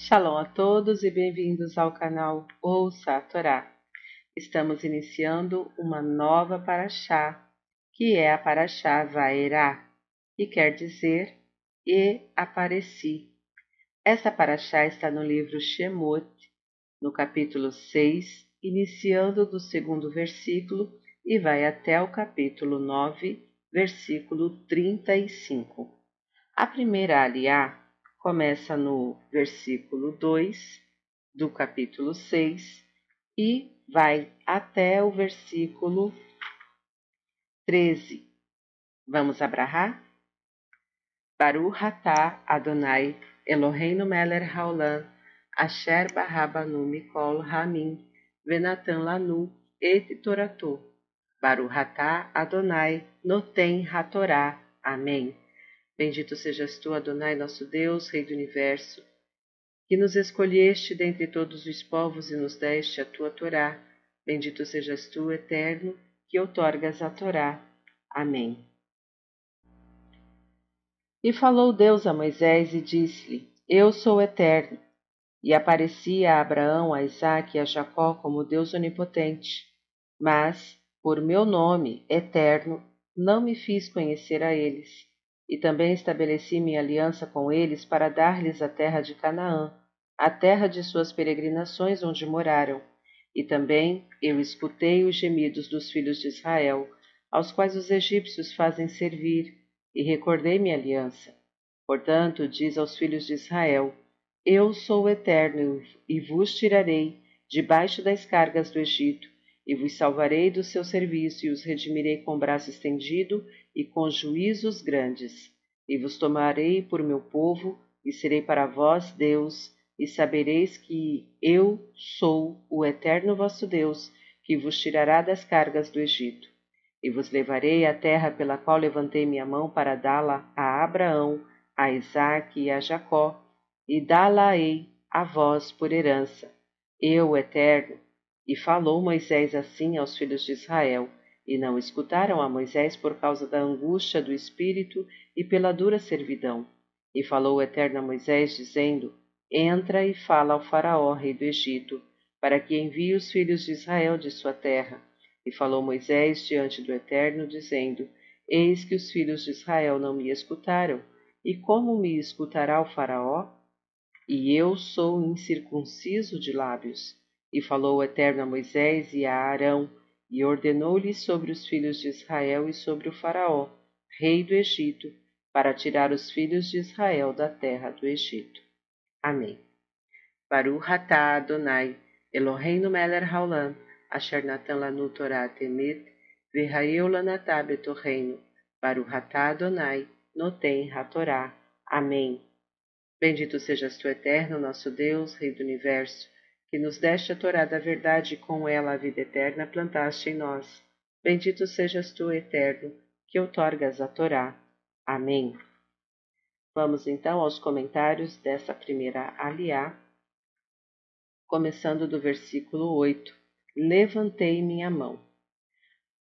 Shalom a todos e bem-vindos ao canal Ouça a Torá. Estamos iniciando uma nova paraxá, que é a paraxá Vaerá, que quer dizer E Apareci. Essa paraxá está no livro Shemot, no capítulo 6, iniciando do segundo versículo e vai até o capítulo 9, versículo 35. A primeira aliá começa no versículo 2 do capítulo 6 e vai até o versículo 13. Vamos abrahar? Baruch atah Adonai Eloheinu melech haolam asher barabanu mikol hamim venatan lanu et torato. Baruch atah Adonai noten hatorá. Amém. Bendito sejas tu, Adonai, nosso Deus, Rei do universo, que nos escolheste dentre todos os povos e nos deste a tua Torá. Bendito sejas tu, Eterno, que outorgas a Torá. Amém. E falou Deus a Moisés e disse-lhe: Eu sou Eterno. E aparecia a Abraão, a Isaque e a Jacó como Deus onipotente. Mas, por meu nome, Eterno, não me fiz conhecer a eles e também estabeleci minha aliança com eles para dar-lhes a terra de Canaã, a terra de suas peregrinações onde moraram. E também eu escutei os gemidos dos filhos de Israel, aos quais os egípcios fazem servir, e recordei minha aliança. Portanto, diz aos filhos de Israel: Eu sou o Eterno, e vos tirarei debaixo das cargas do Egito, e vos salvarei do seu serviço, e os redimirei com braço estendido e com juízos grandes. E vos tomarei por meu povo, e serei para vós Deus, e sabereis que eu sou o eterno vosso Deus, que vos tirará das cargas do Egito. E vos levarei à terra pela qual levantei minha mão para dá-la a Abraão, a Isaque e a Jacó, e dá-la-ei a vós por herança. Eu, eterno, e falou Moisés assim aos filhos de Israel, e não escutaram a Moisés por causa da angústia do espírito e pela dura servidão. E falou o Eterno a Moisés, dizendo: Entra e fala ao Faraó, rei do Egito, para que envie os filhos de Israel de sua terra. E falou Moisés diante do Eterno, dizendo: Eis que os filhos de Israel não me escutaram. E como me escutará o Faraó? E eu sou incircunciso de lábios. E falou o Eterno a Moisés e a Arão, e ordenou-lhes sobre os filhos de Israel e sobre o Faraó, rei do Egito, para tirar os filhos de Israel da terra do Egito. Amém. Baruch atah Adonai, Eloheinu melech haolam, asher natan lanu Torah temet, v'hayeu lanatah betorreino, Baruch atah Adonai, noten hatorá. Amém. Bendito sejas tu, Eterno, nosso Deus, Rei do Universo, que nos deste a Torá da verdade e com ela a vida eterna plantaste em nós. Bendito sejas tu, Eterno, que outorgas a Torá. Amém. Vamos então aos comentários dessa primeira aliá, começando do versículo 8. Levantei minha mão.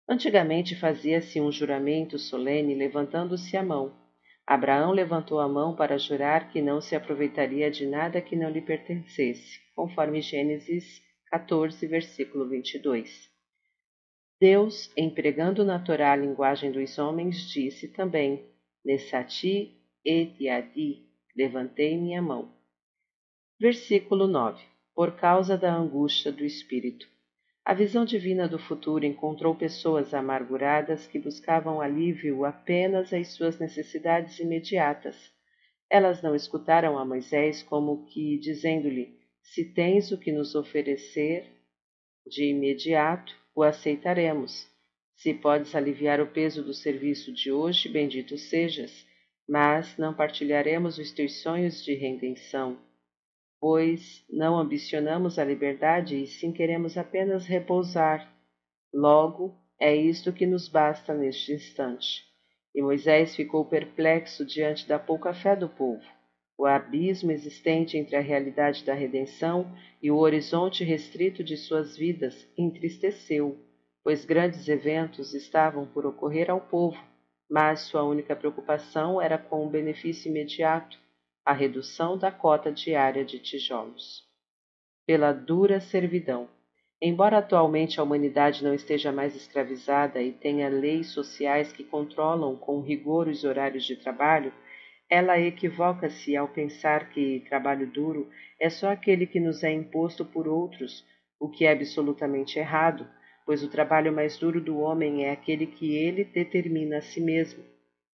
Antigamente fazia-se um juramento solene levantando-se a mão. Abraão levantou a mão para jurar que não se aproveitaria de nada que não lhe pertencesse conforme Gênesis 14, versículo 22. Deus, empregando na Torá a linguagem dos homens, disse também: Nessati et adi, levantei minha mão. Versículo 9. Por causa da angústia do espírito. A visão divina do futuro encontrou pessoas amarguradas que buscavam alívio apenas às suas necessidades imediatas. Elas não escutaram a Moisés como que dizendo-lhe: se tens o que nos oferecer, de imediato o aceitaremos. Se podes aliviar o peso do serviço de hoje, bendito sejas, mas não partilharemos os teus sonhos de redenção, pois não ambicionamos a liberdade e sim queremos apenas repousar. Logo, é isto que nos basta neste instante. E Moisés ficou perplexo diante da pouca fé do povo. O abismo existente entre a realidade da redenção e o horizonte restrito de suas vidas entristeceu, pois grandes eventos estavam por ocorrer ao povo, mas sua única preocupação era com o benefício imediato. a redução da cota diária de tijolos. Pela dura servidão. Embora atualmente a humanidade não esteja mais escravizada e tenha leis sociais que controlam com rigor os horários de trabalho, ela equivoca-se ao pensar que trabalho duro é só aquele que nos é imposto por outros, o que é absolutamente errado, pois o trabalho mais duro do homem é aquele que ele determina a si mesmo.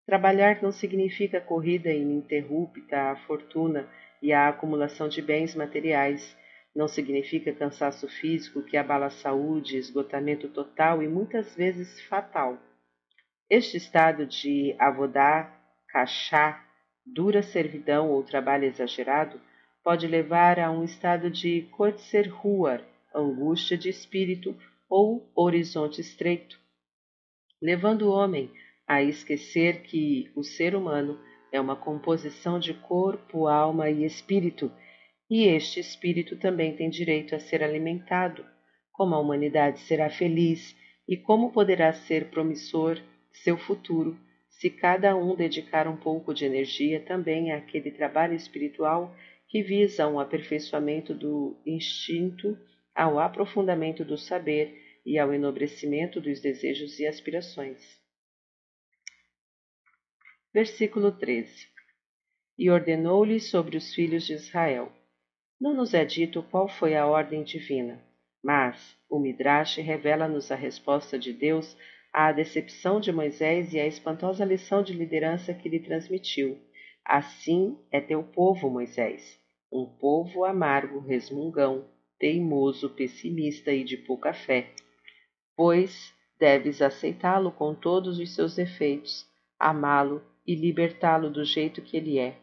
Trabalhar não significa corrida ininterrupta à fortuna e à acumulação de bens materiais. Não significa cansaço físico que abala a saúde, esgotamento total e muitas vezes fatal. Este estado de avodá, cachá, dura servidão ou trabalho exagerado pode levar a um estado de Kotzer-Ruar, angústia de espírito ou horizonte estreito, levando o homem a esquecer que o ser humano é uma composição de corpo, alma e espírito, e este espírito também tem direito a ser alimentado. Como a humanidade será feliz e como poderá ser promissor seu futuro se cada um dedicar um pouco de energia também àquele trabalho espiritual que visa um aperfeiçoamento do instinto, ao aprofundamento do saber e ao enobrecimento dos desejos e aspirações. Versículo 13 E ordenou-lhe sobre os filhos de Israel. Não nos é dito qual foi a ordem divina, mas o Midrash revela-nos a resposta de Deus à decepção de Moisés e à espantosa lição de liderança que lhe transmitiu. Assim é teu povo, Moisés, um povo amargo, resmungão, teimoso, pessimista e de pouca fé. Pois deves aceitá-lo com todos os seus defeitos, amá-lo e libertá-lo do jeito que ele é.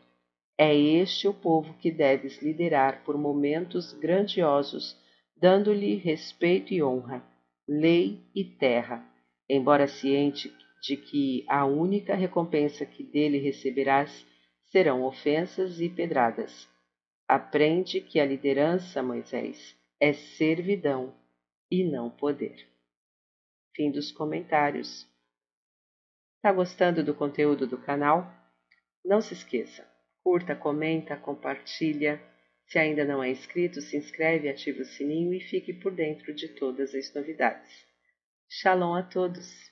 É este o povo que deves liderar por momentos grandiosos, dando-lhe respeito e honra, lei e terra, embora ciente de que a única recompensa que dele receberás serão ofensas e pedradas. Aprende que a liderança, Moisés, é servidão e não poder. Fim dos comentários. Está gostando do conteúdo do canal? Não se esqueça, curta, comenta, compartilha. Se ainda não é inscrito, se inscreve, ativa o sininho e fique por dentro de todas as novidades. Shalom a todos!